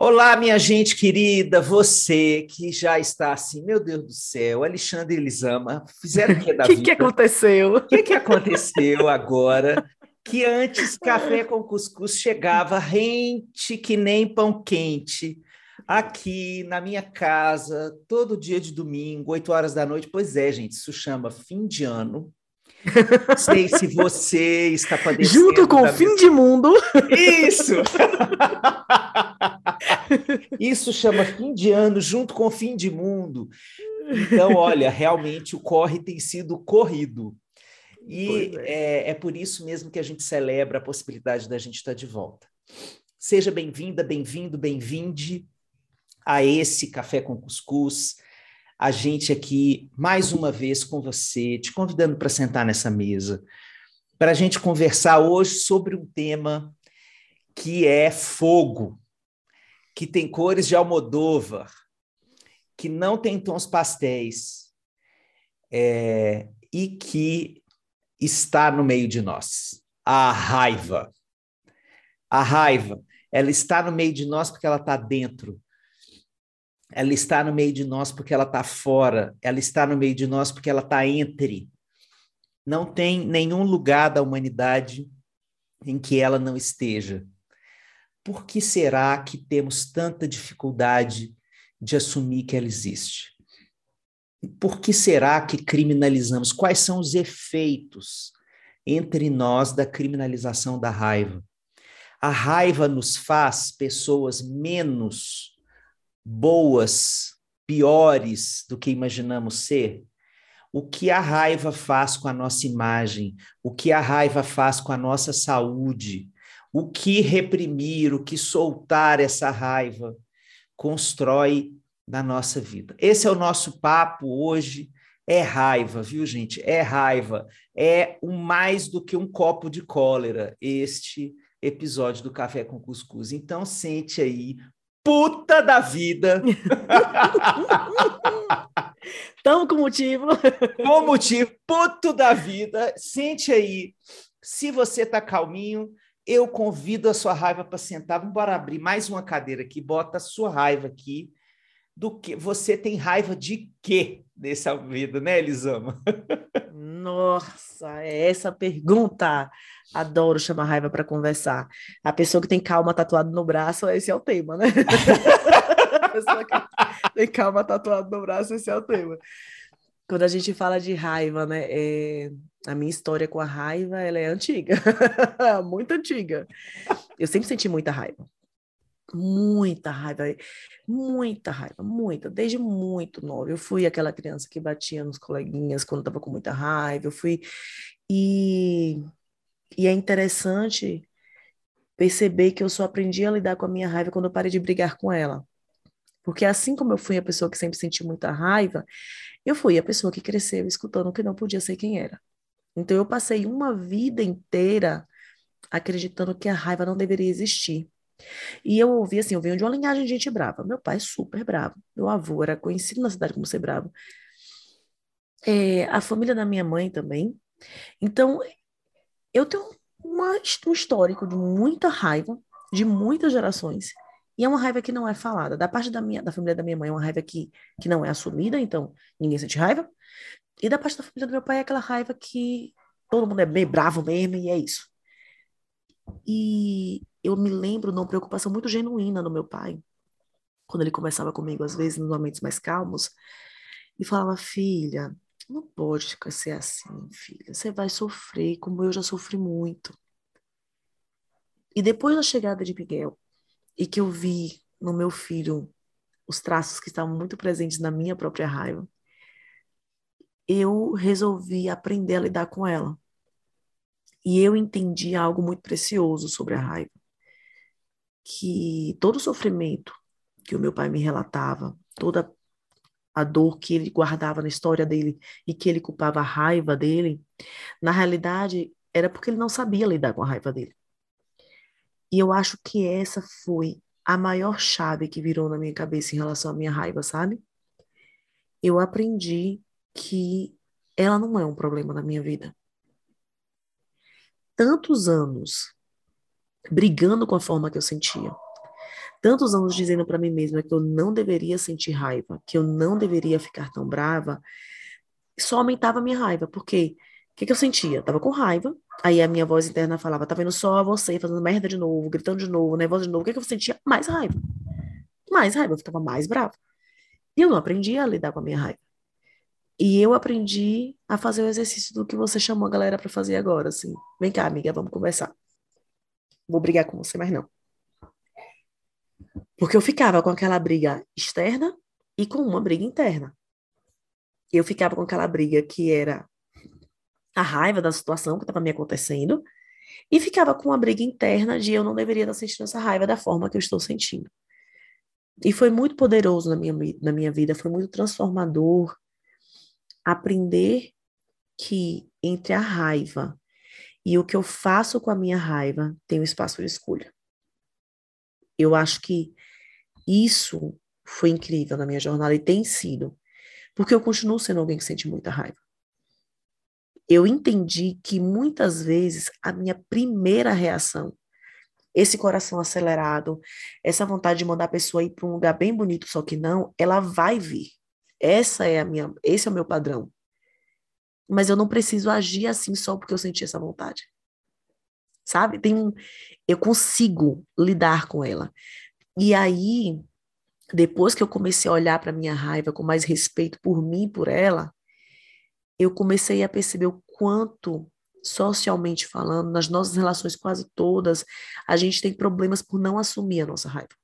Olá, minha gente querida, você que já está assim, meu Deus do céu, Alexandre e Elisama fizeram o que da que vida? O que aconteceu? O que, que aconteceu agora? Que antes café com cuscuz chegava rente que nem pão quente aqui na minha casa, todo dia de domingo, 8 horas da noite. Pois é, gente, isso chama fim de ano. Sei se você está padecendo. Junto com o fim de mundo. Isso! Isso chama fim de ano, junto com o fim de mundo. Então, olha, realmente o corre tem sido corrido. E é. É, é por isso mesmo que a gente celebra a possibilidade da gente estar de volta. Seja bem-vinda, bem-vindo, bem-vinde a esse Café com Cuscuz a gente aqui mais uma vez com você, te convidando para sentar nessa mesa, para a gente conversar hoje sobre um tema que é fogo, que tem cores de Almodóvar, que não tem tons pastéis é, e que está no meio de nós. A raiva. A raiva, ela está no meio de nós porque ela está dentro ela está no meio de nós porque ela está fora, ela está no meio de nós porque ela está entre. Não tem nenhum lugar da humanidade em que ela não esteja. Por que será que temos tanta dificuldade de assumir que ela existe? Por que será que criminalizamos? Quais são os efeitos entre nós da criminalização da raiva? A raiva nos faz pessoas menos boas, piores do que imaginamos ser? O que a raiva faz com a nossa imagem? O que a raiva faz com a nossa saúde? O que reprimir, o que soltar essa raiva constrói na nossa vida? Esse é o nosso papo hoje. É raiva, viu, gente? É raiva. É um mais do que um copo de cólera, este episódio do Café com Cuscuz. Então, sente aí puta da vida. Tamo com motivo. Com motivo, puto da vida. Sente aí. Se você tá calminho, eu convido a sua raiva para sentar. Vamos embora abrir mais uma cadeira aqui. Bota a sua raiva aqui. Do que você tem raiva de quê nessa vida, né, Elisama? Nossa, é essa pergunta. Adoro chamar raiva para conversar. A pessoa que tem calma tatuado no braço, esse é o tema, né? a pessoa que tem calma tatuado no braço, esse é o tema. Quando a gente fala de raiva, né? É... A minha história com a raiva, ela é antiga. muito antiga. Eu sempre senti muita raiva. Muita raiva. Muita raiva, muita. Desde muito nova. Eu fui aquela criança que batia nos coleguinhas quando estava com muita raiva. Eu fui... E e é interessante perceber que eu só aprendi a lidar com a minha raiva quando eu parei de brigar com ela. Porque assim como eu fui a pessoa que sempre senti muita raiva, eu fui a pessoa que cresceu escutando que não podia ser quem era. Então eu passei uma vida inteira acreditando que a raiva não deveria existir. E eu ouvi assim, eu venho de uma linhagem de gente brava. Meu pai é super bravo. Meu avô era conhecido na cidade como ser bravo. É, a família da minha mãe também. Então, eu tenho uma, um histórico de muita raiva de muitas gerações. E é uma raiva que não é falada. Da parte da minha, da família da minha mãe, é uma raiva que, que não é assumida, então ninguém sente raiva. E da parte da família do meu pai é aquela raiva que todo mundo é bem bravo mesmo e é isso. E eu me lembro de uma preocupação muito genuína no meu pai, quando ele conversava comigo, às vezes, nos momentos mais calmos, e falava: Filha, não pode ser assim, filha. Você vai sofrer, como eu já sofri muito. E depois da chegada de Miguel, e que eu vi no meu filho os traços que estavam muito presentes na minha própria raiva, eu resolvi aprender a lidar com ela. E eu entendi algo muito precioso sobre a raiva. Que todo o sofrimento que o meu pai me relatava, toda a dor que ele guardava na história dele e que ele culpava a raiva dele, na realidade era porque ele não sabia lidar com a raiva dele. E eu acho que essa foi a maior chave que virou na minha cabeça em relação à minha raiva, sabe? Eu aprendi que ela não é um problema na minha vida. Tantos anos brigando com a forma que eu sentia, tantos anos dizendo para mim mesma que eu não deveria sentir raiva, que eu não deveria ficar tão brava, só aumentava a minha raiva, porque o que, que eu sentia? Eu tava com raiva, aí a minha voz interna falava, tá vendo só você fazendo merda de novo, gritando de novo, nervosa de novo, o que, que eu sentia? Mais raiva. Mais raiva, eu ficava mais brava. E eu não aprendi a lidar com a minha raiva. E eu aprendi a fazer o exercício do que você chamou a galera para fazer agora, assim. Vem cá, amiga, vamos conversar. Vou brigar com você, mas não. Porque eu ficava com aquela briga externa e com uma briga interna. Eu ficava com aquela briga que era a raiva da situação que estava me acontecendo e ficava com uma briga interna de eu não deveria estar sentindo essa raiva da forma que eu estou sentindo. E foi muito poderoso na minha, na minha vida, foi muito transformador aprender que entre a raiva e o que eu faço com a minha raiva tem um espaço de escolha. Eu acho que isso foi incrível na minha jornada e tem sido, porque eu continuo sendo alguém que sente muita raiva. Eu entendi que muitas vezes a minha primeira reação, esse coração acelerado, essa vontade de mandar a pessoa ir para um lugar bem bonito, só que não, ela vai vir. Essa é a minha, esse é o meu padrão. Mas eu não preciso agir assim só porque eu senti essa vontade. Sabe? Tem um, eu consigo lidar com ela. E aí, depois que eu comecei a olhar para minha raiva com mais respeito por mim e por ela, eu comecei a perceber o quanto socialmente falando, nas nossas relações quase todas, a gente tem problemas por não assumir a nossa raiva.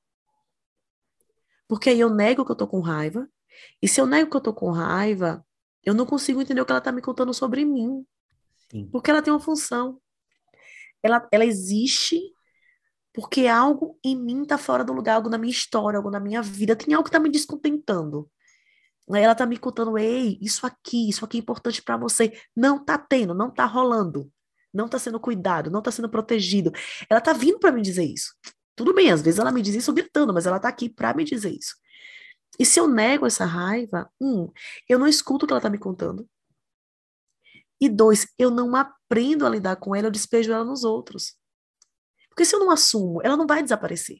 Porque aí eu nego que eu tô com raiva, e se eu nego que eu tô com raiva, eu não consigo entender o que ela tá me contando sobre mim. Sim. Porque ela tem uma função. Ela, ela existe porque algo em mim tá fora do lugar, algo na minha história, algo na minha vida, tem algo que tá me descontentando. Aí ela tá me contando, ei, isso aqui, isso aqui é importante para você. Não tá tendo, não tá rolando. Não tá sendo cuidado, não tá sendo protegido. Ela tá vindo para me dizer isso. Tudo bem, às vezes ela me diz isso gritando, mas ela tá aqui para me dizer isso. E se eu nego essa raiva, um, eu não escuto o que ela está me contando. E dois, eu não aprendo a lidar com ela, eu despejo ela nos outros. Porque se eu não assumo, ela não vai desaparecer.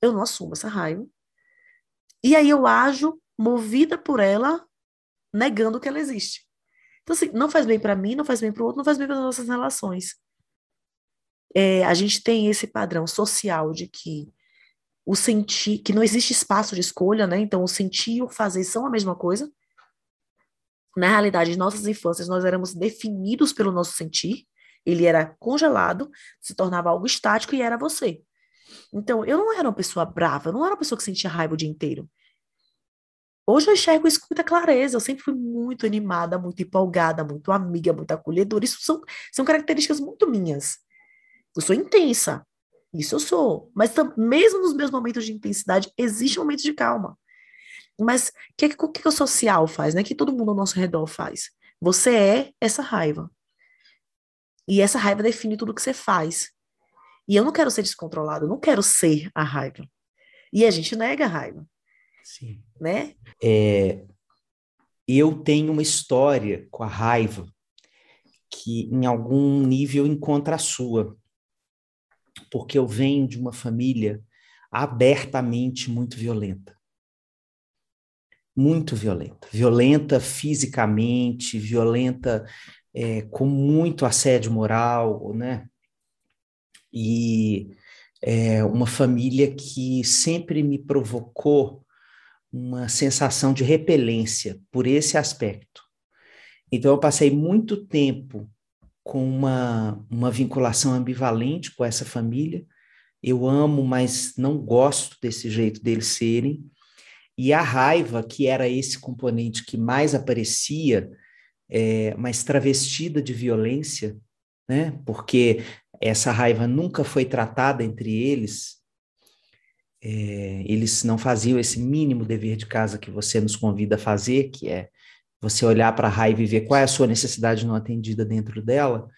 Eu não assumo essa raiva. E aí eu ajo movida por ela, negando que ela existe. Então, assim, não faz bem para mim, não faz bem para o outro, não faz bem para as nossas relações. É, a gente tem esse padrão social de que o sentir, que não existe espaço de escolha, né? Então, o sentir e o fazer são a mesma coisa. Na realidade, em nossas infâncias, nós éramos definidos pelo nosso sentir. Ele era congelado, se tornava algo estático e era você. Então, eu não era uma pessoa brava, eu não era uma pessoa que sentia raiva o dia inteiro. Hoje eu enxergo isso com muita clareza. Eu sempre fui muito animada, muito empolgada, muito amiga, muito acolhedora. Isso são, são características muito minhas. Eu sou intensa. Isso eu sou. Mas mesmo nos meus momentos de intensidade, existe momentos de calma. Mas o que, que, que, o social faz, né? que todo mundo ao nosso redor faz? Você é essa raiva. E essa raiva define tudo que você faz. E eu não quero ser descontrolado, eu não quero ser a raiva. E a gente nega a raiva. Sim. Né? É, eu tenho uma história com a raiva que em algum nível encontra a sua porque eu venho de uma família abertamente muito violenta. Muito violenta. Violenta fisicamente, violenta é, com muito assédio moral, né? E é uma família que sempre me provocou uma sensação de repelência por esse aspecto. Então, eu passei muito tempo com uma, uma vinculação ambivalente com essa família. Eu amo, mas não gosto desse jeito deles serem. E a raiva, que era esse componente que mais aparecia, é, mas travestida de violência, né? porque essa raiva nunca foi tratada entre eles, é, eles não faziam esse mínimo dever de casa que você nos convida a fazer, que é você olhar para a raiva e ver qual é a sua necessidade não atendida dentro dela,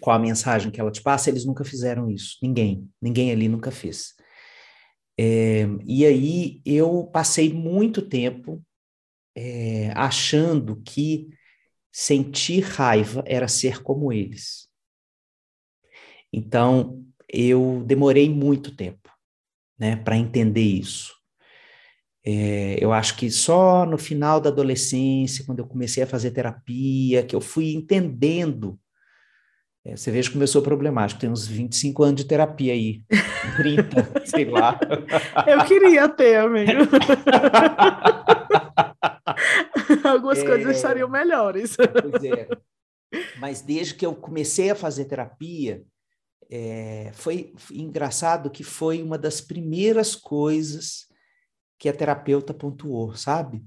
qual a mensagem que ela te passa, eles nunca fizeram isso. Ninguém, ninguém ali nunca fez. É, e aí eu passei muito tempo é, achando que sentir raiva era ser como eles. Então eu demorei muito tempo, né, para entender isso. É, eu acho que só no final da adolescência, quando eu comecei a fazer terapia, que eu fui entendendo. É, você veja eu sou problemático, tem uns 25 anos de terapia aí, 30, sei lá. Eu queria ter, amigo. Algumas é, coisas estariam melhores. Pois é. Mas desde que eu comecei a fazer terapia, é, foi engraçado que foi uma das primeiras coisas que a terapeuta pontuou, sabe?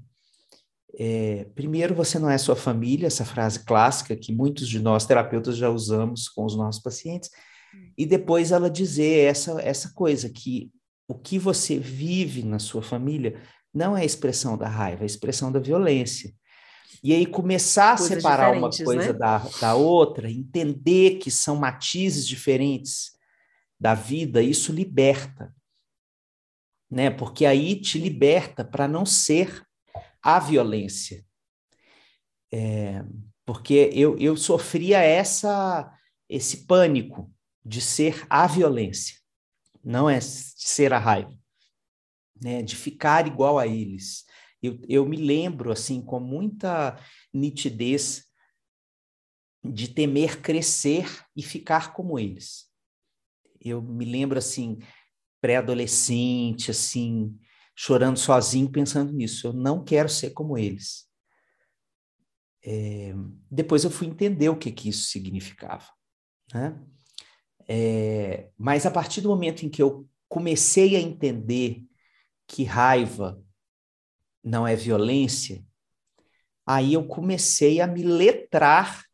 É, primeiro, você não é sua família, essa frase clássica que muitos de nós terapeutas já usamos com os nossos pacientes, e depois ela dizer essa, essa coisa, que o que você vive na sua família não é a expressão da raiva, é a expressão da violência. E aí começar Coisas a separar uma coisa né? da, da outra, entender que são matizes diferentes da vida, isso liberta né? Porque aí te liberta para não ser a violência. É, porque eu, eu sofria essa esse pânico de ser a violência, não é ser a raiva, né? De ficar igual a eles. Eu, eu me lembro assim com muita nitidez de temer crescer e ficar como eles. Eu me lembro assim pré-adolescente, assim, chorando sozinho, pensando nisso. Eu não quero ser como eles. É, depois eu fui entender o que, que isso significava. Né? É, mas a partir do momento em que eu comecei a entender que raiva não é violência, aí eu comecei a me letrar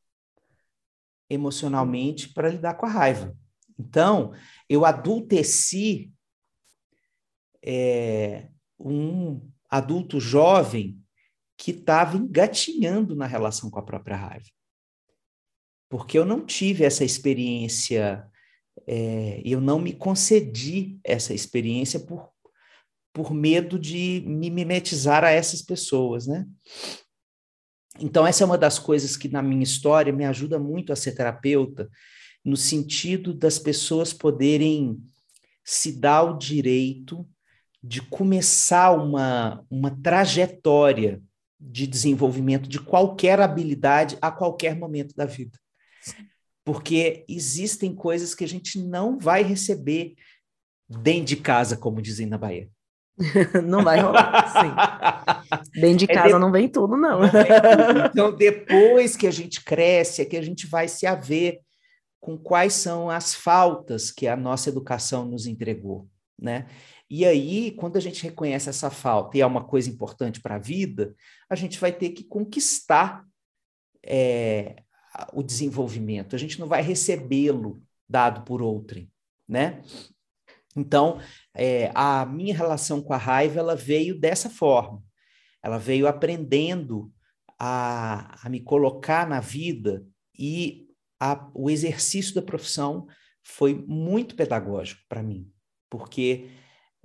emocionalmente para lidar com a raiva. Então, eu adulteci é, um adulto jovem que estava engatinhando na relação com a própria raiva. Porque eu não tive essa experiência, é, eu não me concedi essa experiência por, por medo de me mimetizar a essas pessoas, né? Então, essa é uma das coisas que na minha história me ajuda muito a ser terapeuta, no sentido das pessoas poderem se dar o direito de começar uma, uma trajetória de desenvolvimento de qualquer habilidade a qualquer momento da vida. Porque existem coisas que a gente não vai receber dentro de casa, como dizem na Bahia. não vai rolar, sim. Dentro de é casa de... não vem tudo, não. não vem tudo. Então, depois que a gente cresce, é que a gente vai se haver com quais são as faltas que a nossa educação nos entregou, né? E aí, quando a gente reconhece essa falta e é uma coisa importante para a vida, a gente vai ter que conquistar é, o desenvolvimento. A gente não vai recebê-lo dado por outrem, né? Então, é, a minha relação com a raiva ela veio dessa forma. Ela veio aprendendo a, a me colocar na vida e a, o exercício da profissão foi muito pedagógico para mim, porque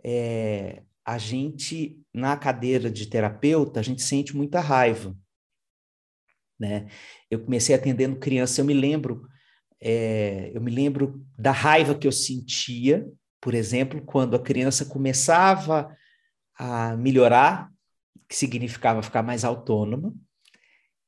é, a gente, na cadeira de terapeuta, a gente sente muita raiva. Né? Eu comecei atendendo criança, eu me lembro, é, eu me lembro da raiva que eu sentia, por exemplo, quando a criança começava a melhorar, que significava ficar mais autônoma,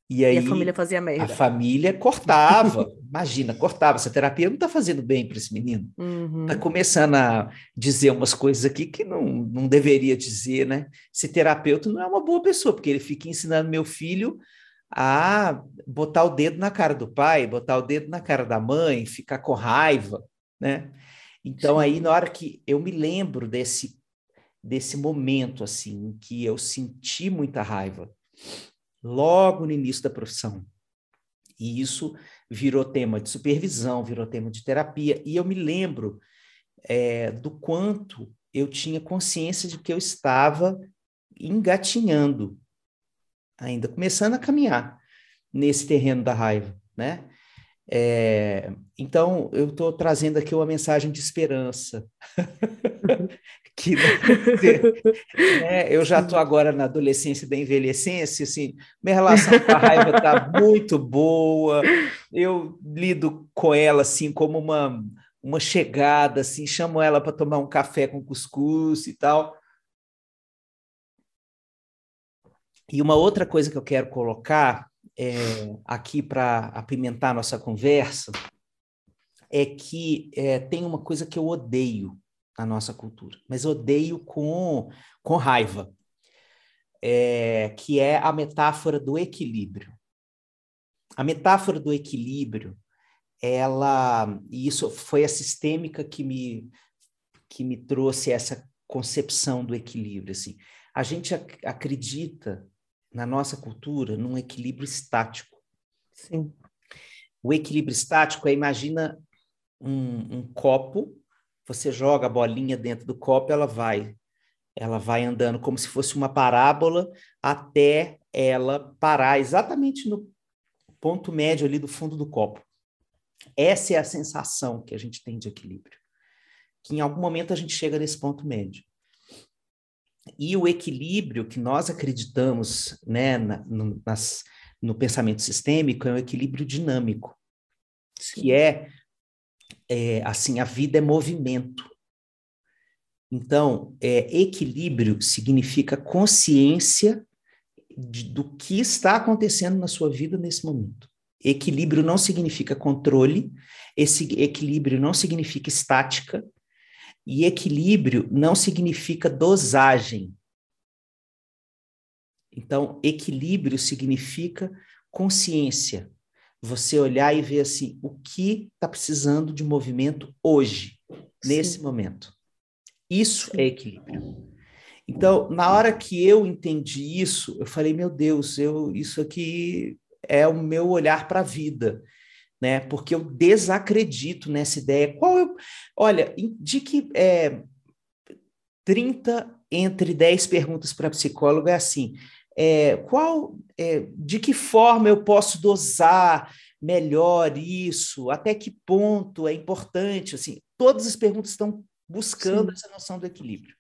e aí e a família fazia merda. A família cortava, imagina, cortava. Essa terapia não está fazendo bem para esse menino. Está uhum. Tá começando a dizer umas coisas aqui que não, não deveria dizer, né? Esse terapeuta não é uma boa pessoa, porque ele fica ensinando meu filho a botar o dedo na cara do pai, botar o dedo na cara da mãe, ficar com raiva, né? Então aí na hora que eu me lembro desse desse momento assim que eu senti muita raiva logo no início da profissão. E isso virou tema de supervisão, virou tema de terapia. E eu me lembro é, do quanto eu tinha consciência de que eu estava engatinhando, ainda começando a caminhar nesse terreno da raiva, né? É, então, eu estou trazendo aqui uma mensagem de esperança. que, né, eu já estou agora na adolescência da envelhecência, assim, minha relação com a raiva está muito boa, eu lido com ela assim como uma, uma chegada, assim, chamo ela para tomar um café com cuscuz e tal. E uma outra coisa que eu quero colocar é, aqui para apimentar nossa conversa é que é, tem uma coisa que eu odeio na nossa cultura, mas odeio com, com raiva, é, que é a metáfora do equilíbrio. A metáfora do equilíbrio, ela, e isso foi a sistêmica que me, que me trouxe essa concepção do equilíbrio. Assim. A gente ac acredita na nossa cultura, num equilíbrio estático. Sim. O equilíbrio estático é, imagina um, um copo, você joga a bolinha dentro do copo, ela vai, ela vai andando como se fosse uma parábola até ela parar exatamente no ponto médio ali do fundo do copo. Essa é a sensação que a gente tem de equilíbrio. Que em algum momento a gente chega nesse ponto médio. E o equilíbrio que nós acreditamos né, na, no, nas, no pensamento sistêmico é um equilíbrio dinâmico, Sim. que é, é, assim, a vida é movimento. Então, é, equilíbrio significa consciência de, do que está acontecendo na sua vida nesse momento. Equilíbrio não significa controle, esse equilíbrio não significa estática, e equilíbrio não significa dosagem. Então, equilíbrio significa consciência. Você olhar e ver assim, o que está precisando de movimento hoje, Sim. nesse momento. Isso Sim. é equilíbrio. Então, na hora que eu entendi isso, eu falei, meu Deus, eu, isso aqui é o meu olhar para a vida né? Porque eu desacredito nessa ideia. Qual eu, olha, de que é, 30 entre 10 perguntas para psicólogo é assim: é, qual, é, de que forma eu posso dosar melhor isso? Até que ponto é importante? Assim, todas as perguntas estão buscando Sim. essa noção do equilíbrio.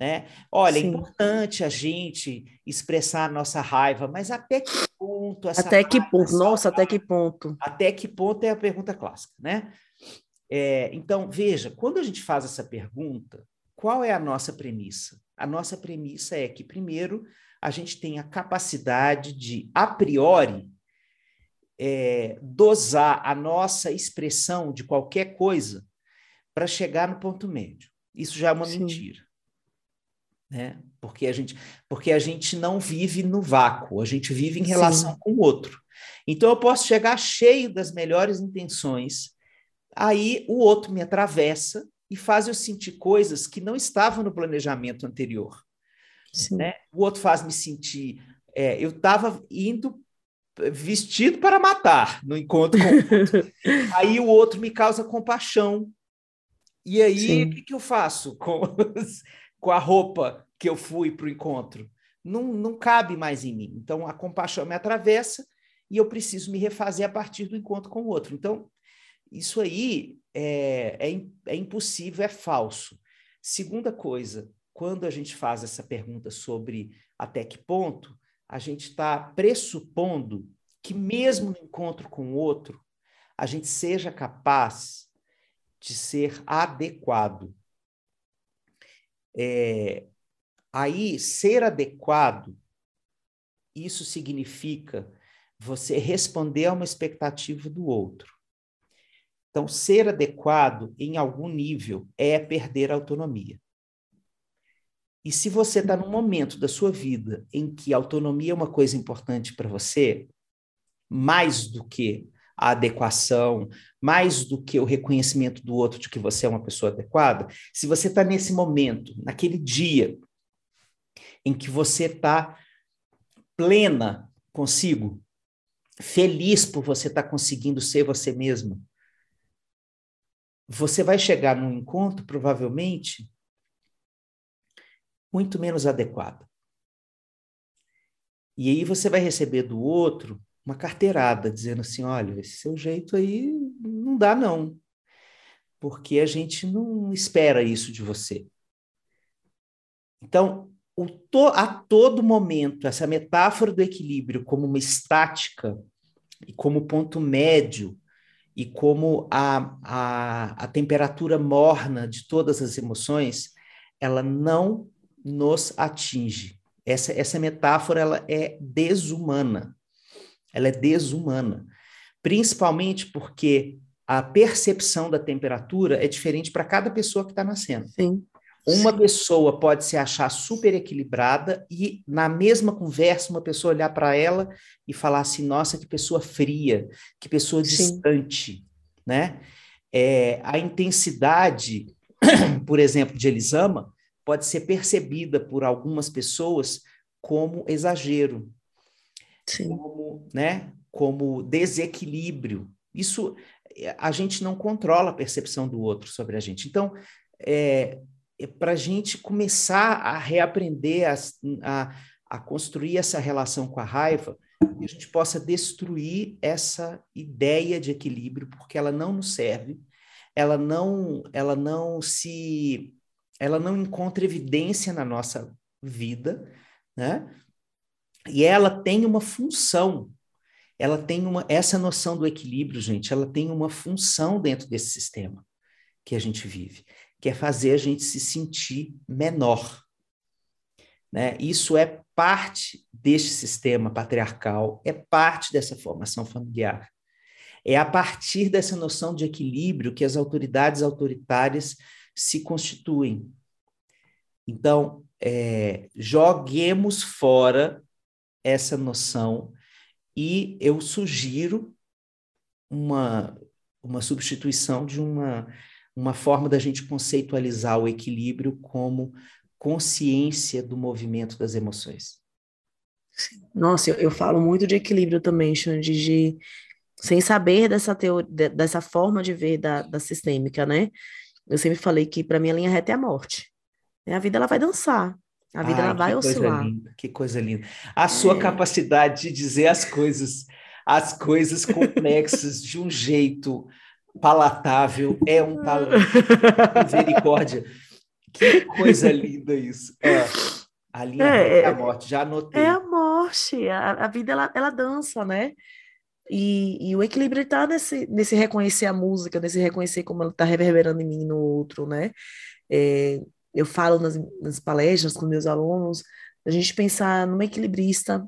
Né? Olha, é Sim. é importante a gente expressar a nossa raiva, mas até que ponto Até que ponto? Nossa, até que ponto? Até que ponto é a pergunta clássica, né? É, então, veja, quando a gente faz essa pergunta, qual é a nossa premissa? A nossa premissa é que, primeiro, a gente tem a capacidade de, a priori, é, dosar a nossa expressão de qualquer coisa para chegar no ponto médio. Isso já é uma Sim. mentira né? Porque a gente, porque a gente não vive no vácuo, a gente vive em relação Sim. com o outro. Então eu posso chegar cheio das melhores intenções, aí o outro me atravessa e faz eu sentir coisas que não estavam no planejamento anterior. Né? O outro faz me sentir. É, eu estava indo vestido para matar no encontro com o outro. aí o outro me causa compaixão. E aí, o que, que eu faço com com a roupa que eu fui para o encontro. Não, não cabe mais em mim. Então, a compaixão me atravessa e eu preciso me refazer a partir do encontro com o outro. Então, isso aí é, é, é impossível, é falso. Segunda coisa, quando a gente faz essa pergunta sobre até que ponto, a gente está pressupondo que, mesmo no encontro com o outro, a gente seja capaz de ser adequado. É, aí, ser adequado, isso significa você responder a uma expectativa do outro. Então, ser adequado em algum nível é perder a autonomia. E se você está num momento da sua vida em que autonomia é uma coisa importante para você, mais do que a adequação, mais do que o reconhecimento do outro de que você é uma pessoa adequada, se você está nesse momento, naquele dia em que você está plena consigo, feliz por você estar tá conseguindo ser você mesma, você vai chegar num encontro, provavelmente, muito menos adequado. E aí você vai receber do outro uma carteirada, dizendo assim: olha, esse seu jeito aí não dá, não. Porque a gente não espera isso de você. Então, to, a todo momento, essa metáfora do equilíbrio como uma estática e como ponto médio e como a, a, a temperatura morna de todas as emoções, ela não nos atinge. Essa, essa metáfora ela é desumana. Ela é desumana. Principalmente porque a percepção da temperatura é diferente para cada pessoa que está nascendo. Sim. Uma Sim. pessoa pode se achar super equilibrada e, na mesma conversa, uma pessoa olhar para ela e falar assim: nossa, que pessoa fria, que pessoa Sim. distante. Né? É, a intensidade, por exemplo, de Elisama pode ser percebida por algumas pessoas como exagero, Sim. como, né, como desequilíbrio. Isso a gente não controla a percepção do outro sobre a gente. Então, é, é para a gente começar a reaprender a, a, a construir essa relação com a raiva, que a gente possa destruir essa ideia de equilíbrio, porque ela não nos serve, ela não, ela não se, ela não encontra evidência na nossa vida, né? E ela tem uma função, ela tem uma, essa noção do equilíbrio, gente, ela tem uma função dentro desse sistema que a gente vive que é fazer a gente se sentir menor. Né? Isso é parte deste sistema patriarcal, é parte dessa formação familiar. É a partir dessa noção de equilíbrio que as autoridades autoritárias se constituem. Então, é, joguemos fora essa noção e eu sugiro uma, uma substituição de uma uma forma da gente conceitualizar o equilíbrio como consciência do movimento das emoções. Nossa, eu, eu falo muito de equilíbrio também, Xande, de sem saber dessa teoria, dessa forma de ver da, da sistêmica, né? Eu sempre falei que para mim a linha reta é a morte. A vida ela vai dançar, a vida Ai, ela vai oscilar. Linda, que coisa linda. A sua é. capacidade de dizer as coisas, as coisas complexas de um jeito palatável, é um talento. Misericórdia. Que coisa linda isso. É, a linha é, é a morte, já anotei. É a morte, a, a vida ela, ela dança, né? E, e o equilíbrio está nesse, nesse reconhecer a música, nesse reconhecer como ela está reverberando em mim no outro, né? É, eu falo nas, nas palestras com meus alunos, a gente pensar numa equilibrista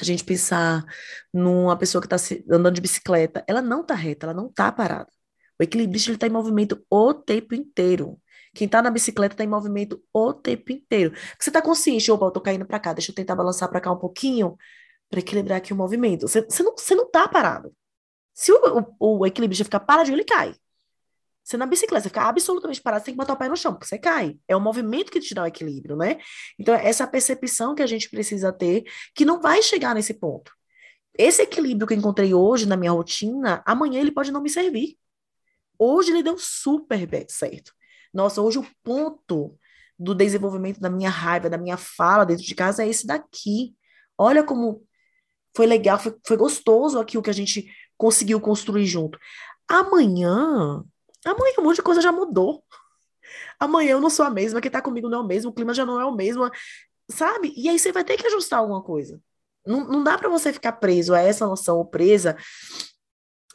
a gente pensar numa pessoa que está andando de bicicleta, ela não está reta, ela não está parada. O equilibrista está em movimento o tempo inteiro. Quem está na bicicleta está em movimento o tempo inteiro. Você está consciente, opa, eu estou caindo para cá, deixa eu tentar balançar para cá um pouquinho para equilibrar aqui o movimento. Você, você, não, você não tá parado. Se o, o, o ficar paradinho, ele cai. Você na bicicleta, você fica absolutamente parado, você tem que botar o pé no chão, porque você cai. É o movimento que te dá o equilíbrio, né? Então, é essa percepção que a gente precisa ter, que não vai chegar nesse ponto. Esse equilíbrio que eu encontrei hoje na minha rotina, amanhã ele pode não me servir. Hoje ele deu super bem certo. Nossa, hoje o ponto do desenvolvimento da minha raiva, da minha fala dentro de casa é esse daqui. Olha como foi legal, foi, foi gostoso aqui o que a gente conseguiu construir junto. Amanhã Amanhã um monte de coisa já mudou. Amanhã eu não sou a mesma, quem tá comigo não é o mesmo, o clima já não é o mesmo, sabe? E aí você vai ter que ajustar alguma coisa. Não, não dá para você ficar preso a essa noção, ou presa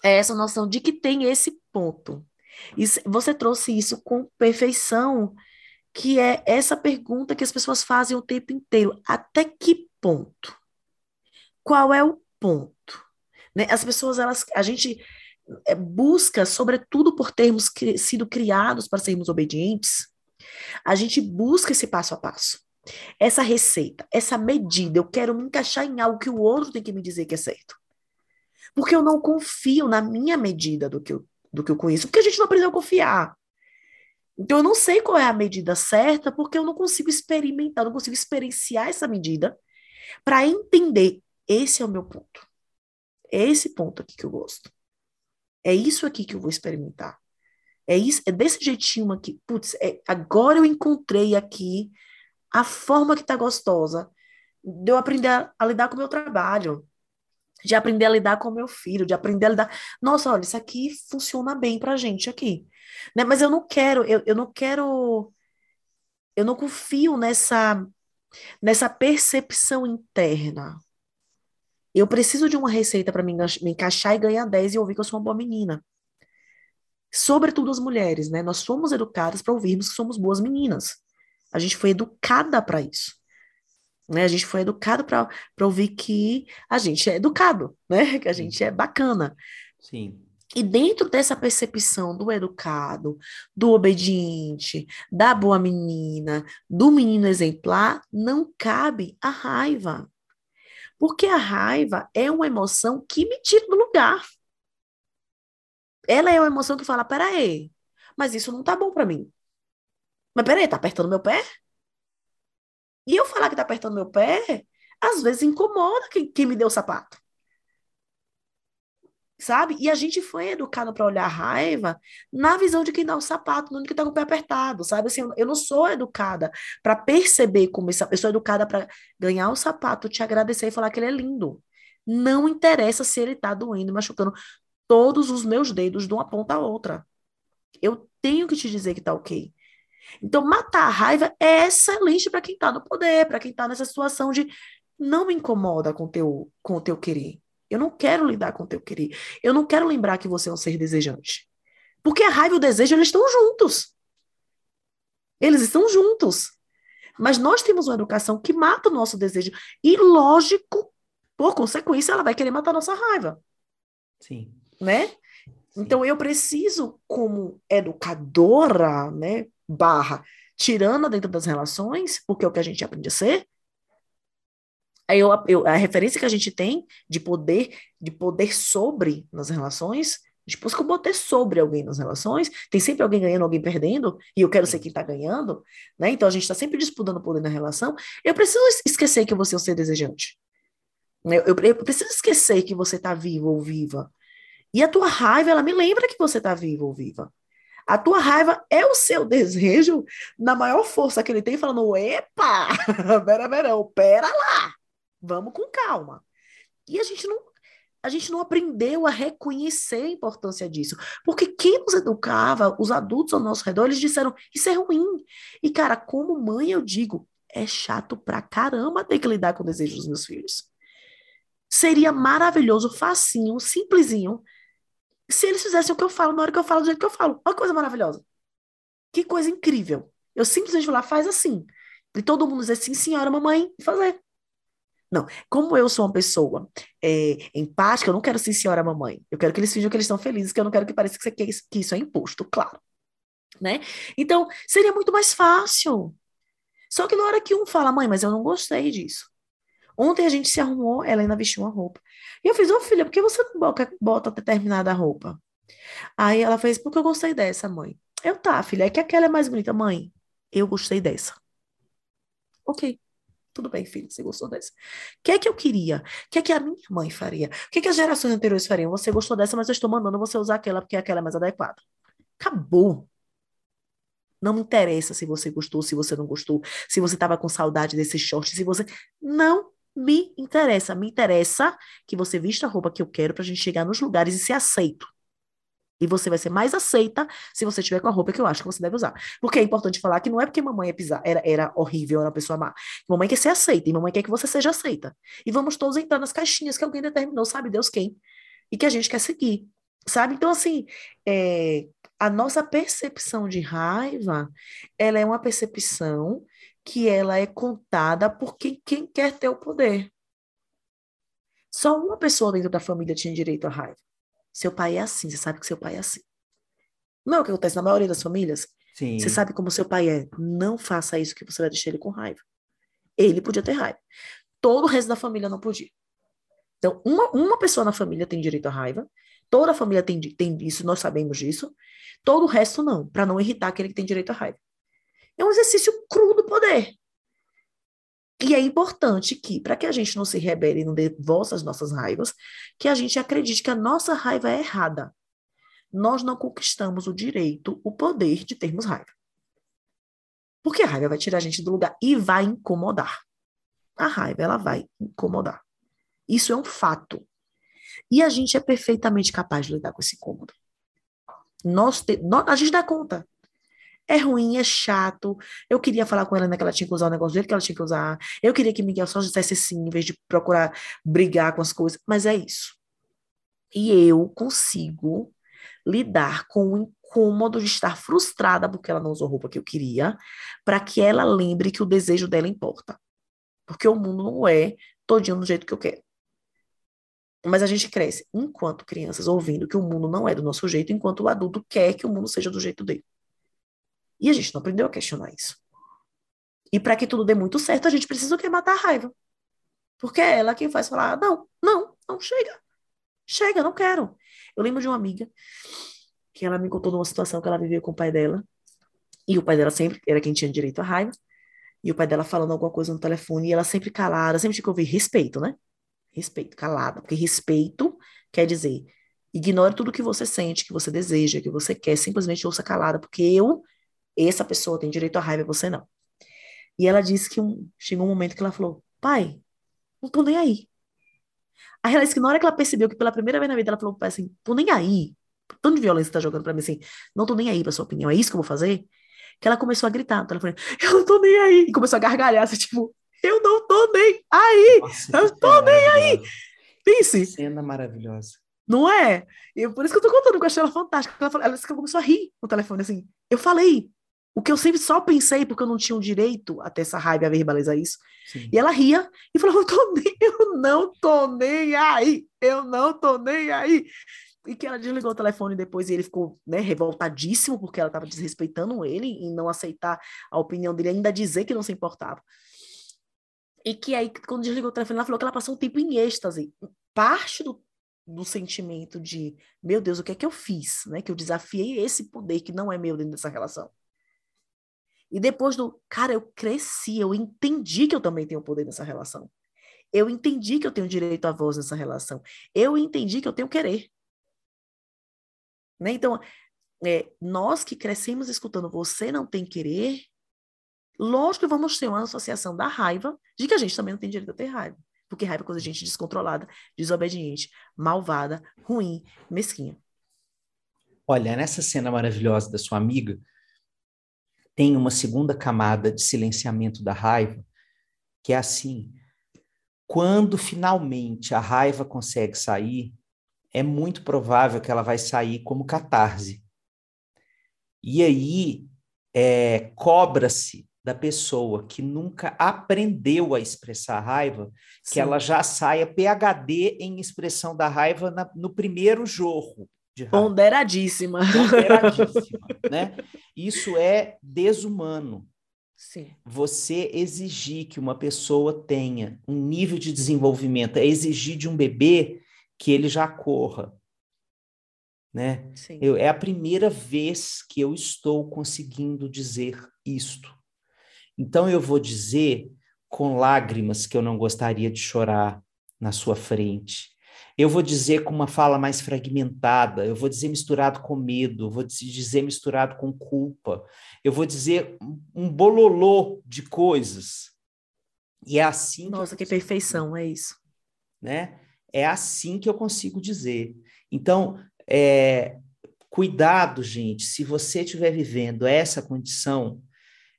a essa noção de que tem esse ponto. E você trouxe isso com perfeição, que é essa pergunta que as pessoas fazem o tempo inteiro: até que ponto? Qual é o ponto? Né? As pessoas, elas, a gente é, busca, sobretudo por termos cri sido criados para sermos obedientes, a gente busca esse passo a passo. Essa receita, essa medida, eu quero me encaixar em algo que o outro tem que me dizer que é certo. Porque eu não confio na minha medida do que eu, do que eu conheço, porque a gente não aprendeu a confiar. Então eu não sei qual é a medida certa, porque eu não consigo experimentar, não consigo experienciar essa medida para entender esse é o meu ponto. É esse ponto aqui que eu gosto. É isso aqui que eu vou experimentar. É isso, é desse jeitinho aqui. Putz, é, agora eu encontrei aqui a forma que tá gostosa de eu aprender a, a lidar com o meu trabalho. de aprender a lidar com o meu filho, de aprender a lidar. Nossa, olha, isso aqui funciona bem pra gente aqui. Né? Mas eu não quero, eu, eu não quero, eu não confio nessa, nessa percepção interna. Eu preciso de uma receita para me, me encaixar e ganhar 10 e ouvir que eu sou uma boa menina. Sobretudo as mulheres, né? Nós somos educadas para ouvirmos que somos boas meninas. A gente foi educada para isso. Né? A gente foi educado para ouvir que a gente é educado, né? Que a gente é bacana. Sim. E dentro dessa percepção do educado, do obediente, da boa menina, do menino exemplar, não cabe a raiva. Porque a raiva é uma emoção que me tira do lugar. Ela é uma emoção que fala: peraí, mas isso não tá bom para mim. Mas peraí, tá apertando meu pé? E eu falar que tá apertando meu pé, às vezes incomoda quem, quem me deu o sapato. Sabe? E a gente foi educado para olhar a raiva na visão de quem dá o sapato, não de quem tá com o pé apertado, sabe? Assim, eu não sou educada para perceber como isso, eu sou educada para ganhar o sapato, te agradecer e falar que ele é lindo. Não interessa se ele tá doendo, machucando todos os meus dedos de uma ponta a outra. Eu tenho que te dizer que tá ok. Então, matar a raiva é excelente para quem está no poder, para quem está nessa situação de não me incomoda com teu, com o teu querer. Eu não quero lidar com o teu querer. Eu não quero lembrar que você é um ser desejante. Porque a raiva e o desejo, eles estão juntos. Eles estão juntos. Mas nós temos uma educação que mata o nosso desejo. E, lógico, por consequência, ela vai querer matar a nossa raiva. Sim. Né? Sim. Então, eu preciso, como educadora, né, barra tirana dentro das relações, porque é o que a gente aprende a ser. Eu, eu, a referência que a gente tem de poder, de poder sobre nas relações, depois que eu botei sobre alguém nas relações, tem sempre alguém ganhando, alguém perdendo, e eu quero ser quem está ganhando, né? Então a gente está sempre disputando poder na relação. Eu preciso esquecer que você é um ser desejante. Eu, eu, eu preciso esquecer que você está vivo ou viva. E a tua raiva, ela me lembra que você está vivo ou viva. A tua raiva é o seu desejo na maior força que ele tem, falando: epa, pera, pera, pera lá, vamos com calma. E a gente não. A gente não aprendeu a reconhecer a importância disso. Porque quem nos educava, os adultos ao nosso redor, eles disseram: Isso é ruim. E, cara, como mãe, eu digo: É chato pra caramba ter que lidar com o desejo dos meus filhos. Seria maravilhoso, facinho, simplesinho, se eles fizessem o que eu falo na hora que eu falo, do jeito que eu falo. Olha que coisa maravilhosa. Que coisa incrível. Eu simplesmente vou lá, faz assim. E todo mundo dizer sim, senhora, mamãe, fazer. Não, como eu sou uma pessoa é, empática, eu não quero sim, senhora, mamãe. Eu quero que eles finjam que eles estão felizes, que eu não quero que pareça que, isso, que isso é imposto, claro. Né? Então, seria muito mais fácil. Só que na hora que um fala, mãe, mas eu não gostei disso. Ontem a gente se arrumou, ela ainda vestiu uma roupa. E eu fiz, ô oh, filha, por que você não bota determinada roupa? Aí ela fez, porque eu gostei dessa, mãe. Eu, tá, filha, é que aquela é mais bonita. Mãe, eu gostei dessa. Ok, tudo bem, filho, você gostou dessa. O que é que eu queria? O que é que a minha mãe faria? O que é que as gerações anteriores fariam? Você gostou dessa, mas eu estou mandando você usar aquela porque aquela é mais adequada. Acabou. Não me interessa se você gostou, se você não gostou, se você estava com saudade desse short, se você. Não me interessa. Me interessa que você vista a roupa que eu quero para a gente chegar nos lugares e ser aceito. E você vai ser mais aceita se você tiver com a roupa que eu acho que você deve usar. Porque é importante falar que não é porque mamãe é era, era horrível, era uma pessoa má. Mamãe quer ser aceita e mamãe quer que você seja aceita. E vamos todos entrar nas caixinhas que alguém determinou, sabe Deus quem, e que a gente quer seguir. Sabe? Então, assim, é, a nossa percepção de raiva, ela é uma percepção que ela é contada por quem, quem quer ter o poder. Só uma pessoa dentro da família tinha direito à raiva. Seu pai é assim, você sabe que seu pai é assim. Não é o que acontece na maioria das famílias? Sim. Você sabe como seu pai é. Não faça isso que você vai deixar ele com raiva. Ele podia ter raiva. Todo o resto da família não podia. Então, uma, uma pessoa na família tem direito à raiva, toda a família tem, tem isso, nós sabemos disso, todo o resto não, para não irritar aquele que tem direito à raiva. É um exercício cru do poder. E é importante que, para que a gente não se rebele e não voz às nossas raivas, que a gente acredite que a nossa raiva é errada. Nós não conquistamos o direito, o poder de termos raiva. Porque a raiva vai tirar a gente do lugar e vai incomodar. A raiva, ela vai incomodar. Isso é um fato. E a gente é perfeitamente capaz de lidar com esse incômodo. Nós, te, a gente dá conta. É ruim, é chato. Eu queria falar com ela, né, que ela tinha que usar o negócio jeito que ela tinha que usar. Eu queria que Miguel só dissesse sim, em vez de procurar brigar com as coisas. Mas é isso. E eu consigo lidar com o incômodo de estar frustrada porque ela não usou a roupa que eu queria, para que ela lembre que o desejo dela importa. Porque o mundo não é todinho do jeito que eu quero. Mas a gente cresce, enquanto crianças, ouvindo que o mundo não é do nosso jeito, enquanto o adulto quer que o mundo seja do jeito dele. E a gente não aprendeu a questionar isso. E para que tudo dê muito certo, a gente precisa o quê? Matar a raiva. Porque é ela quem faz falar: não, não, não, chega. Chega, não quero. Eu lembro de uma amiga que ela me contou de uma situação que ela viveu com o pai dela. E o pai dela sempre era quem tinha direito à raiva. E o pai dela falando alguma coisa no telefone. E ela sempre calada, sempre tinha que ouvir respeito, né? Respeito, calada. Porque respeito quer dizer ignore tudo que você sente, que você deseja, que você quer. Simplesmente ouça calada. Porque eu essa pessoa tem direito à raiva, você não. E ela disse que um, chegou um momento que ela falou: pai, não tô nem aí. Aí ela disse que na hora que ela percebeu que pela primeira vez na vida ela falou pai assim: tô nem aí. Tanto de violência tá jogando pra mim assim, não tô nem aí pra sua opinião, é isso que eu vou fazer? Que ela começou a gritar no telefone: eu não tô nem aí. E começou a gargalhar, assim, tipo, eu não tô nem aí. Nossa, eu tô nem aí. Pense. Cena maravilhosa. Não é? E por isso que eu tô contando, que eu achei ela fantástica. Ela, falou, ela disse que começou a rir no telefone, assim. Eu falei, o que eu sempre só pensei, porque eu não tinha o direito a ter essa raiva, a verbalizar isso. Sim. E ela ria e falou: eu, tô nem, eu não tô nem aí, eu não tô nem aí. E que ela desligou o telefone depois e ele ficou né, revoltadíssimo porque ela estava desrespeitando ele em não aceitar a opinião dele, ainda dizer que não se importava. E que aí, quando desligou o telefone, ela falou que ela passou um tempo em êxtase. Parte do, do sentimento de, meu Deus, o que é que eu fiz? Né? Que eu desafiei esse poder que não é meu dentro dessa relação. E depois do, cara, eu cresci, eu entendi que eu também tenho poder nessa relação. Eu entendi que eu tenho direito à voz nessa relação. Eu entendi que eu tenho querer. Né? Então, é, nós que crescemos escutando você não tem querer, lógico que vamos ter uma associação da raiva de que a gente também não tem direito a ter raiva. Porque raiva é coisa de gente descontrolada, desobediente, malvada, ruim, mesquinha. Olha, nessa cena maravilhosa da sua amiga, tem uma segunda camada de silenciamento da raiva, que é assim: quando finalmente a raiva consegue sair, é muito provável que ela vai sair como catarse. E aí é, cobra-se da pessoa que nunca aprendeu a expressar raiva, Sim. que ela já saia PhD em expressão da raiva na, no primeiro jorro. Ponderadíssima. Ponderadíssima, né? Isso é desumano. Sim. Você exigir que uma pessoa tenha um nível de desenvolvimento, é exigir de um bebê que ele já corra. Né? Sim. Eu, é a primeira vez que eu estou conseguindo dizer isto. Então eu vou dizer com lágrimas que eu não gostaria de chorar na sua frente. Eu vou dizer com uma fala mais fragmentada, eu vou dizer misturado com medo, eu vou dizer misturado com culpa, eu vou dizer um bololô de coisas. E é assim. Nossa, que, que perfeição, é isso. Né? É assim que eu consigo dizer. Então, é, cuidado, gente, se você estiver vivendo essa condição,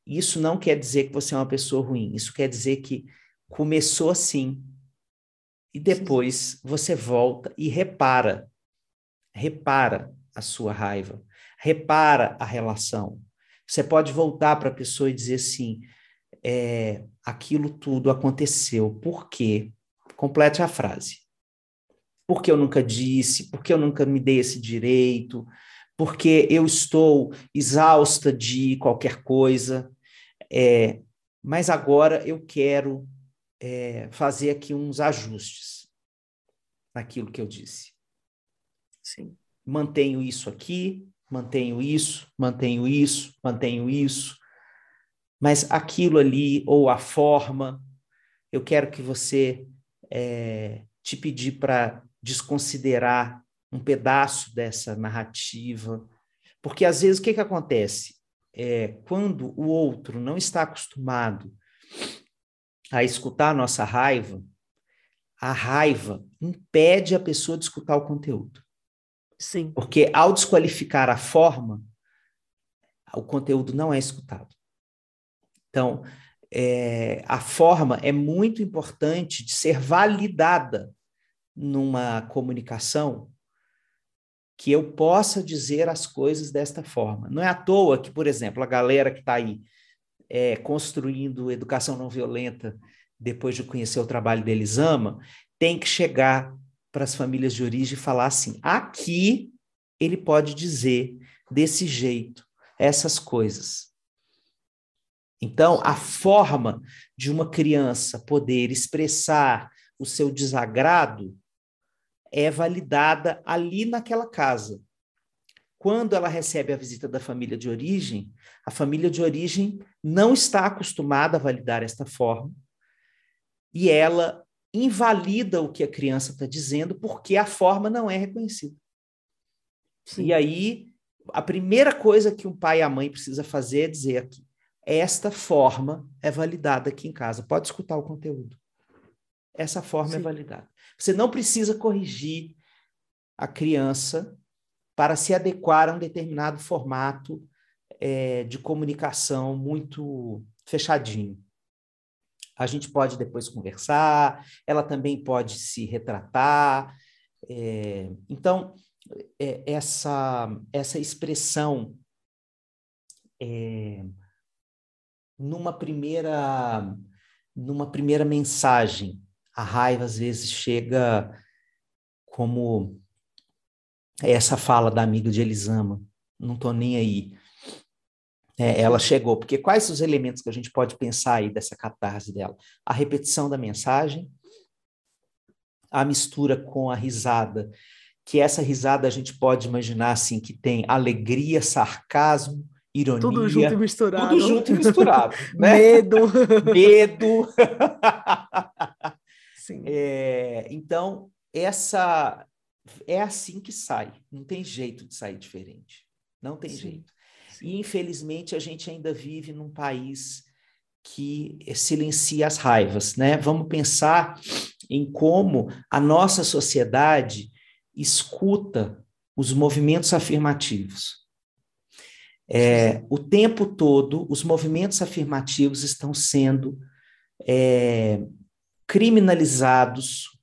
isso não quer dizer que você é uma pessoa ruim, isso quer dizer que começou assim, e depois você volta e repara, repara a sua raiva, repara a relação. Você pode voltar para a pessoa e dizer assim: é, aquilo tudo aconteceu, por quê? Complete a frase. Porque eu nunca disse, porque eu nunca me dei esse direito, porque eu estou exausta de qualquer coisa, é, mas agora eu quero é, fazer aqui uns ajustes naquilo que eu disse. Sim. Mantenho isso aqui, mantenho isso, mantenho isso, mantenho isso, mas aquilo ali, ou a forma, eu quero que você é, te pedir para desconsiderar um pedaço dessa narrativa, porque às vezes o que, que acontece? É, quando o outro não está acostumado a escutar a nossa raiva, a raiva impede a pessoa de escutar o conteúdo. Sim. Porque ao desqualificar a forma, o conteúdo não é escutado. Então, é, a forma é muito importante de ser validada numa comunicação que eu possa dizer as coisas desta forma. Não é à toa que, por exemplo, a galera que está aí é, construindo educação não violenta depois de conhecer o trabalho da Elisama, tem que chegar para as famílias de origem e falar assim: aqui ele pode dizer desse jeito essas coisas. Então, a forma de uma criança poder expressar o seu desagrado é validada ali naquela casa. Quando ela recebe a visita da família de origem, a família de origem não está acostumada a validar esta forma e ela invalida o que a criança está dizendo porque a forma não é reconhecida. Sim. E aí, a primeira coisa que um pai e a mãe precisa fazer é dizer aqui, esta forma é validada aqui em casa. Pode escutar o conteúdo. Essa forma é Sim. é validada. Você não precisa corrigir a criança para se adequar a um determinado formato é, de comunicação muito fechadinho. A gente pode depois conversar, ela também pode se retratar. É, então, é, essa, essa expressão é, numa primeira numa primeira mensagem a raiva às vezes chega como essa fala da amiga de Elisama não tô nem aí é, ela chegou, porque quais os elementos que a gente pode pensar aí dessa catarse dela? A repetição da mensagem, a mistura com a risada, que essa risada a gente pode imaginar assim, que tem alegria, sarcasmo, ironia. Tudo junto e misturado. Tudo junto e misturado. né? Medo. Medo. Sim. É, então, essa é assim que sai. Não tem jeito de sair diferente. Não tem Sim. jeito. E, infelizmente, a gente ainda vive num país que silencia as raivas, né? Vamos pensar em como a nossa sociedade escuta os movimentos afirmativos. É, o tempo todo, os movimentos afirmativos estão sendo é, criminalizados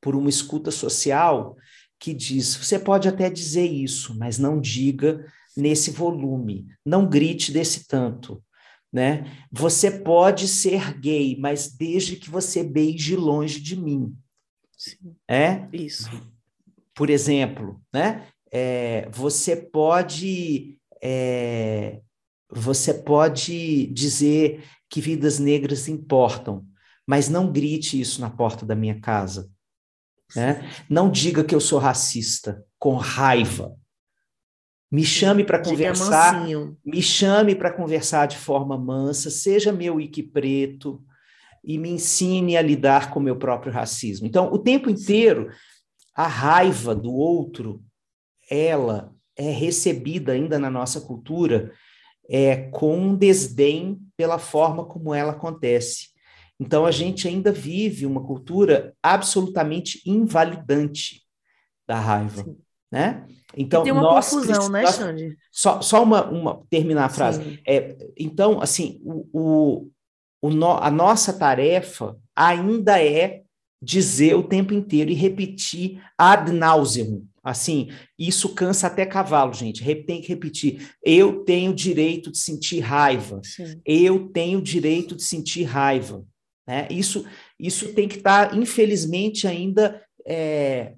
por uma escuta social que diz: você pode até dizer isso, mas não diga nesse volume, não grite desse tanto. Né? Você pode ser gay, mas desde que você beije longe de mim. Sim. É? Isso. Por exemplo, né? É, você pode é, você pode dizer que vidas negras importam, mas não grite isso na porta da minha casa. Né? Não diga que eu sou racista com raiva. Me chame para conversar, me chame para conversar de forma mansa, seja meu Ike preto e me ensine a lidar com o meu próprio racismo. Então, o tempo inteiro, a raiva do outro, ela é recebida ainda na nossa cultura é, com um desdém pela forma como ela acontece. Então, a gente ainda vive uma cultura absolutamente invalidante da raiva, Sim. né? Então, e tem uma nós, confusão, né, Xande? Só, só uma, uma, terminar a frase. É, então, assim, o, o, o no, a nossa tarefa ainda é dizer o tempo inteiro e repetir ad nauseum. Assim, isso cansa até cavalo, gente. Tem que repetir. Eu tenho direito de sentir raiva. Sim. Eu tenho direito de sentir raiva. Né? Isso, isso tem que estar, tá, infelizmente, ainda é,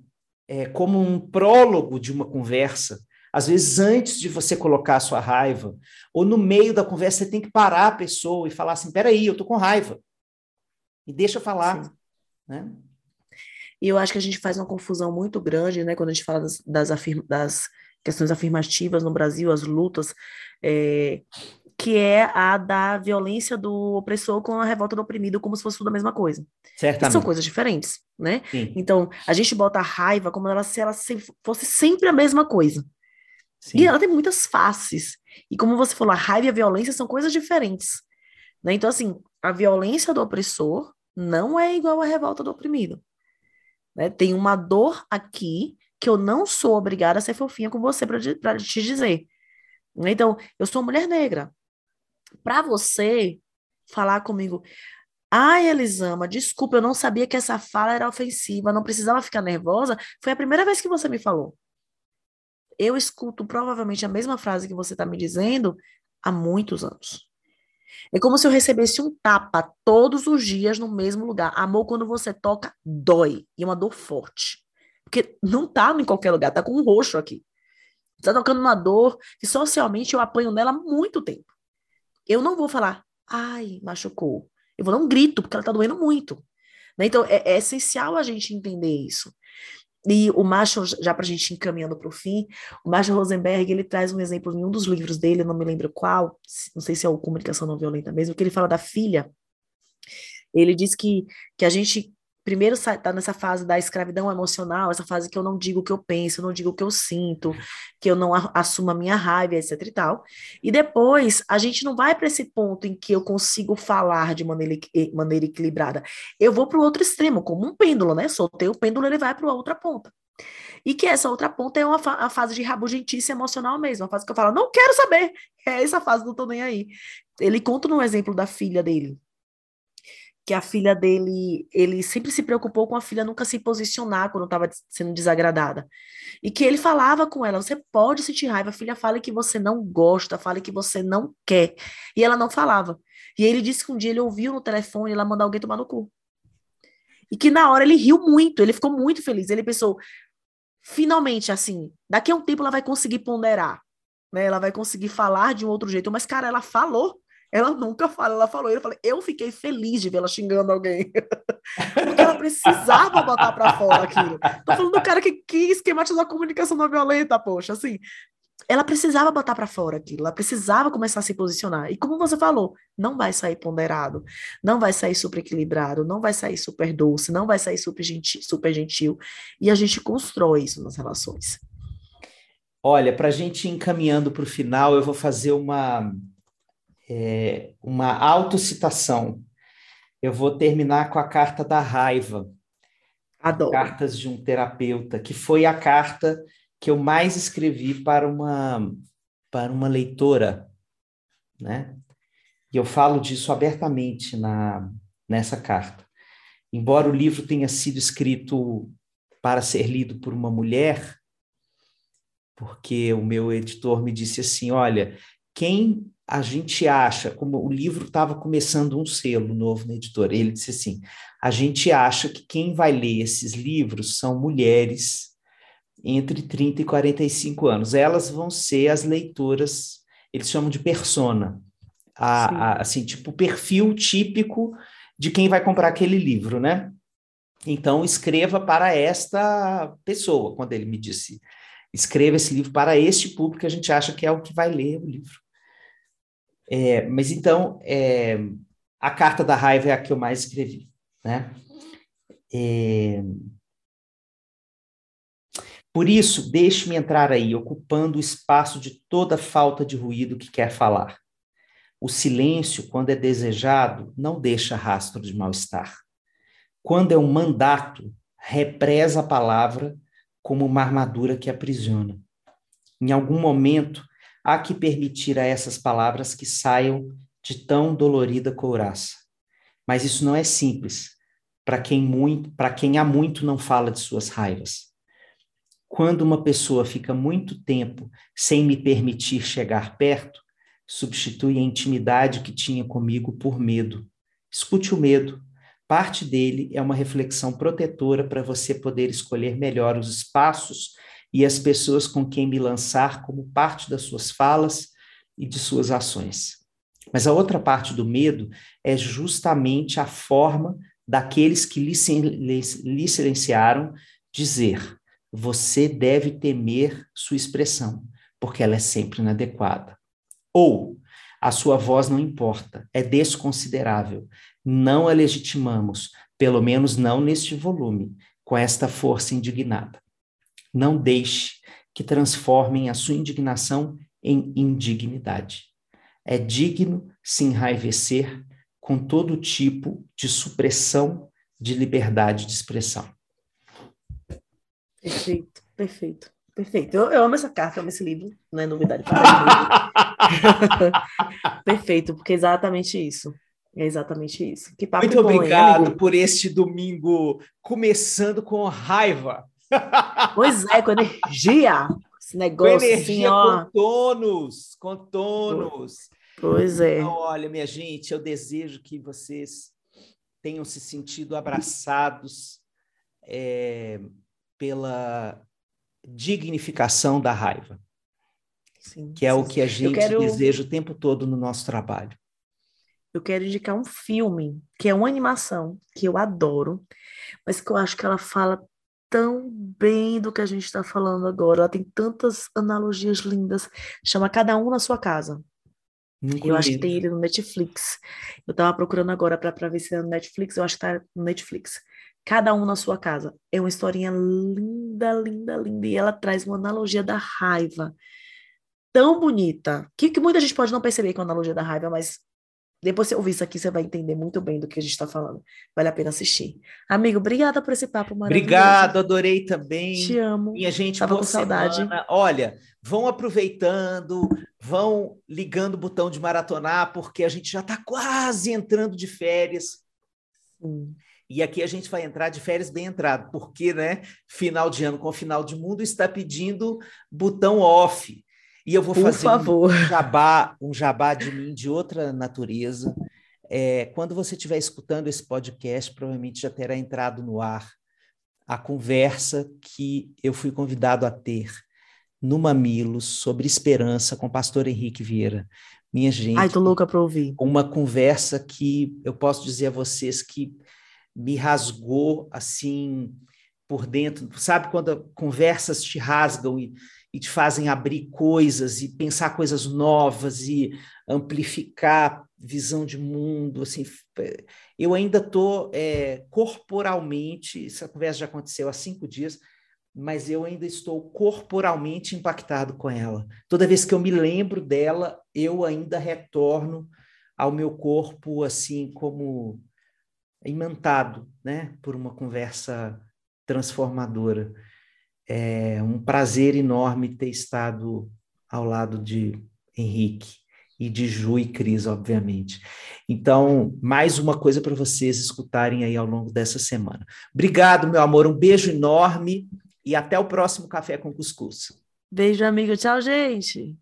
é, como um prólogo de uma conversa. Às vezes, antes de você colocar a sua raiva, ou no meio da conversa, você tem que parar a pessoa e falar assim: peraí, eu estou com raiva. E deixa eu falar. Né? E eu acho que a gente faz uma confusão muito grande, né, quando a gente fala das, das, afirma, das questões afirmativas no Brasil, as lutas, é, que é a da violência do opressor com a revolta do oprimido, como se fosse tudo a mesma coisa. Certamente. são coisas diferentes, né? Sim. Então, a gente bota a raiva como ela, se ela fosse sempre a mesma coisa. Sim. E ela tem muitas faces. E como você falou, a raiva e a violência são coisas diferentes. Né? Então, assim, a violência do opressor não é igual à revolta do oprimido. Né? Tem uma dor aqui que eu não sou obrigada a ser fofinha com você para te dizer. Então, eu sou mulher negra. Para você falar comigo, ai, Elisama, desculpa, eu não sabia que essa fala era ofensiva, não precisava ficar nervosa. Foi a primeira vez que você me falou. Eu escuto provavelmente a mesma frase que você está me dizendo há muitos anos. É como se eu recebesse um tapa todos os dias no mesmo lugar. Amor, quando você toca, dói. E é uma dor forte. Porque não tá em qualquer lugar, tá com um roxo aqui. Tá tocando uma dor que socialmente eu apanho nela há muito tempo. Eu não vou falar, ai, machucou. Eu vou dar um grito, porque ela tá doendo muito. Né? Então, é, é essencial a gente entender isso. E o Marshall, já para a gente encaminhando para o fim, o Marshall Rosenberg, ele traz um exemplo em um dos livros dele, não me lembro qual, não sei se é o Comunicação Não Violenta mesmo, que ele fala da filha. Ele diz que, que a gente primeiro está nessa fase da escravidão emocional, essa fase que eu não digo o que eu penso, eu não digo o que eu sinto, que eu não assumo a minha raiva, etc e tal. E depois, a gente não vai para esse ponto em que eu consigo falar de maneira, maneira equilibrada. Eu vou para o outro extremo, como um pêndulo, né? Soltei o pêndulo, ele vai para a outra ponta. E que essa outra ponta é uma fa a fase de rabugentice emocional mesmo, a fase que eu falo, não quero saber. É essa fase do tô nem aí. Ele conta no exemplo da filha dele, que a filha dele, ele sempre se preocupou com a filha nunca se posicionar quando estava sendo desagradada. E que ele falava com ela: você pode sentir raiva, a filha fala que você não gosta, fala que você não quer. E ela não falava. E ele disse que um dia ele ouviu no telefone ela mandar alguém tomar no cu. E que na hora ele riu muito, ele ficou muito feliz. Ele pensou: finalmente, assim, daqui a um tempo ela vai conseguir ponderar. Né? Ela vai conseguir falar de um outro jeito. Mas, cara, ela falou. Ela nunca fala, ela falou. Eu falei, eu fiquei feliz de vê-la xingando alguém. Porque ela precisava botar para fora aquilo. Tô falando do cara que, que esquematizou a comunicação não violenta, poxa, assim. Ela precisava botar para fora aquilo, ela precisava começar a se posicionar. E como você falou, não vai sair ponderado, não vai sair super equilibrado, não vai sair super doce, não vai sair super gentil, super gentil. E a gente constrói isso nas relações. Olha, para a gente ir encaminhando para o final, eu vou fazer uma, é, uma autocitação. Eu vou terminar com a carta da raiva. Adoro. Cartas de um terapeuta, que foi a carta que eu mais escrevi para uma para uma leitora, né? E eu falo disso abertamente na nessa carta. Embora o livro tenha sido escrito para ser lido por uma mulher, porque o meu editor me disse assim, olha, quem a gente acha, como o livro estava começando um selo novo na editora, ele disse assim: a gente acha que quem vai ler esses livros são mulheres entre 30 e 45 anos. Elas vão ser as leitoras, eles chamam de persona, a, a, assim, tipo, o perfil típico de quem vai comprar aquele livro, né? Então, escreva para esta pessoa, quando ele me disse, escreva esse livro para este público que a gente acha que é o que vai ler o livro. É, mas então, é, a carta da raiva é a que eu mais escrevi, né? É... Por isso, deixe-me entrar aí, ocupando o espaço de toda falta de ruído que quer falar. O silêncio, quando é desejado, não deixa rastro de mal-estar. Quando é um mandato, represa a palavra como uma armadura que aprisiona. Em algum momento, há que permitir a essas palavras que saiam de tão dolorida couraça. Mas isso não é simples para quem muito, para quem há muito não fala de suas raivas. Quando uma pessoa fica muito tempo sem me permitir chegar perto, substitui a intimidade que tinha comigo por medo. Escute o medo. Parte dele é uma reflexão protetora para você poder escolher melhor os espaços e as pessoas com quem me lançar como parte das suas falas e de suas ações. Mas a outra parte do medo é justamente a forma daqueles que lhe silenciaram dizer: você deve temer sua expressão, porque ela é sempre inadequada. Ou a sua voz não importa, é desconsiderável. Não a legitimamos, pelo menos não neste volume, com esta força indignada. Não deixe que transformem a sua indignação em indignidade. É digno se enraivecer com todo tipo de supressão de liberdade de expressão. Perfeito, perfeito, perfeito. Eu, eu amo essa carta, eu amo esse livro, não é novidade para Perfeito, porque é exatamente isso. É exatamente isso. Muito bom, obrigado hein, por este domingo começando com raiva. Pois é, com energia. Esse negócio com energia, assim, ó. com tônus, com tônus. Pois é. Então, olha, minha gente, eu desejo que vocês tenham se sentido abraçados é, pela dignificação da raiva, sim, que é sim. o que a gente quero... deseja o tempo todo no nosso trabalho. Eu quero indicar um filme que é uma animação que eu adoro, mas que eu acho que ela fala tão bem do que a gente está falando agora. Ela tem tantas analogias lindas. Chama Cada Um na Sua Casa. eu acho que tem ele no Netflix. Eu estava procurando agora para ver se é no Netflix. Eu acho que está no Netflix. Cada um na sua casa. É uma historinha linda, linda, linda. E ela traz uma analogia da raiva. Tão bonita. Que, que muita gente pode não perceber com a analogia da raiva, mas depois você ouvir isso aqui, você vai entender muito bem do que a gente está falando. Vale a pena assistir. Amigo, obrigada por esse papo maravilhoso. Obrigado, adorei também. Te amo. E a gente Tava com saudade. Semana. Olha, vão aproveitando, vão ligando o botão de maratonar, porque a gente já está quase entrando de férias. Sim. E aqui a gente vai entrar de férias bem entrado, porque, né, final de ano com final de mundo está pedindo botão off. E eu vou Por fazer favor. um jabá, um jabá de mim de outra natureza. É, quando você estiver escutando esse podcast, provavelmente já terá entrado no ar a conversa que eu fui convidado a ter no Mamilos sobre esperança com o pastor Henrique Vieira. Minha gente. Ai, tô louca para ouvir. Uma conversa que eu posso dizer a vocês que me rasgou assim por dentro. Sabe quando conversas te rasgam e e te fazem abrir coisas e pensar coisas novas e amplificar visão de mundo. Assim, eu ainda estou é, corporalmente, essa conversa já aconteceu há cinco dias, mas eu ainda estou corporalmente impactado com ela. Toda vez que eu me lembro dela, eu ainda retorno ao meu corpo assim como imantado, né, por uma conversa transformadora. É um prazer enorme ter estado ao lado de Henrique e de Ju e Cris, obviamente. Então, mais uma coisa para vocês escutarem aí ao longo dessa semana. Obrigado, meu amor, um beijo enorme e até o próximo Café com Cuscuz. Beijo, amigo. Tchau, gente.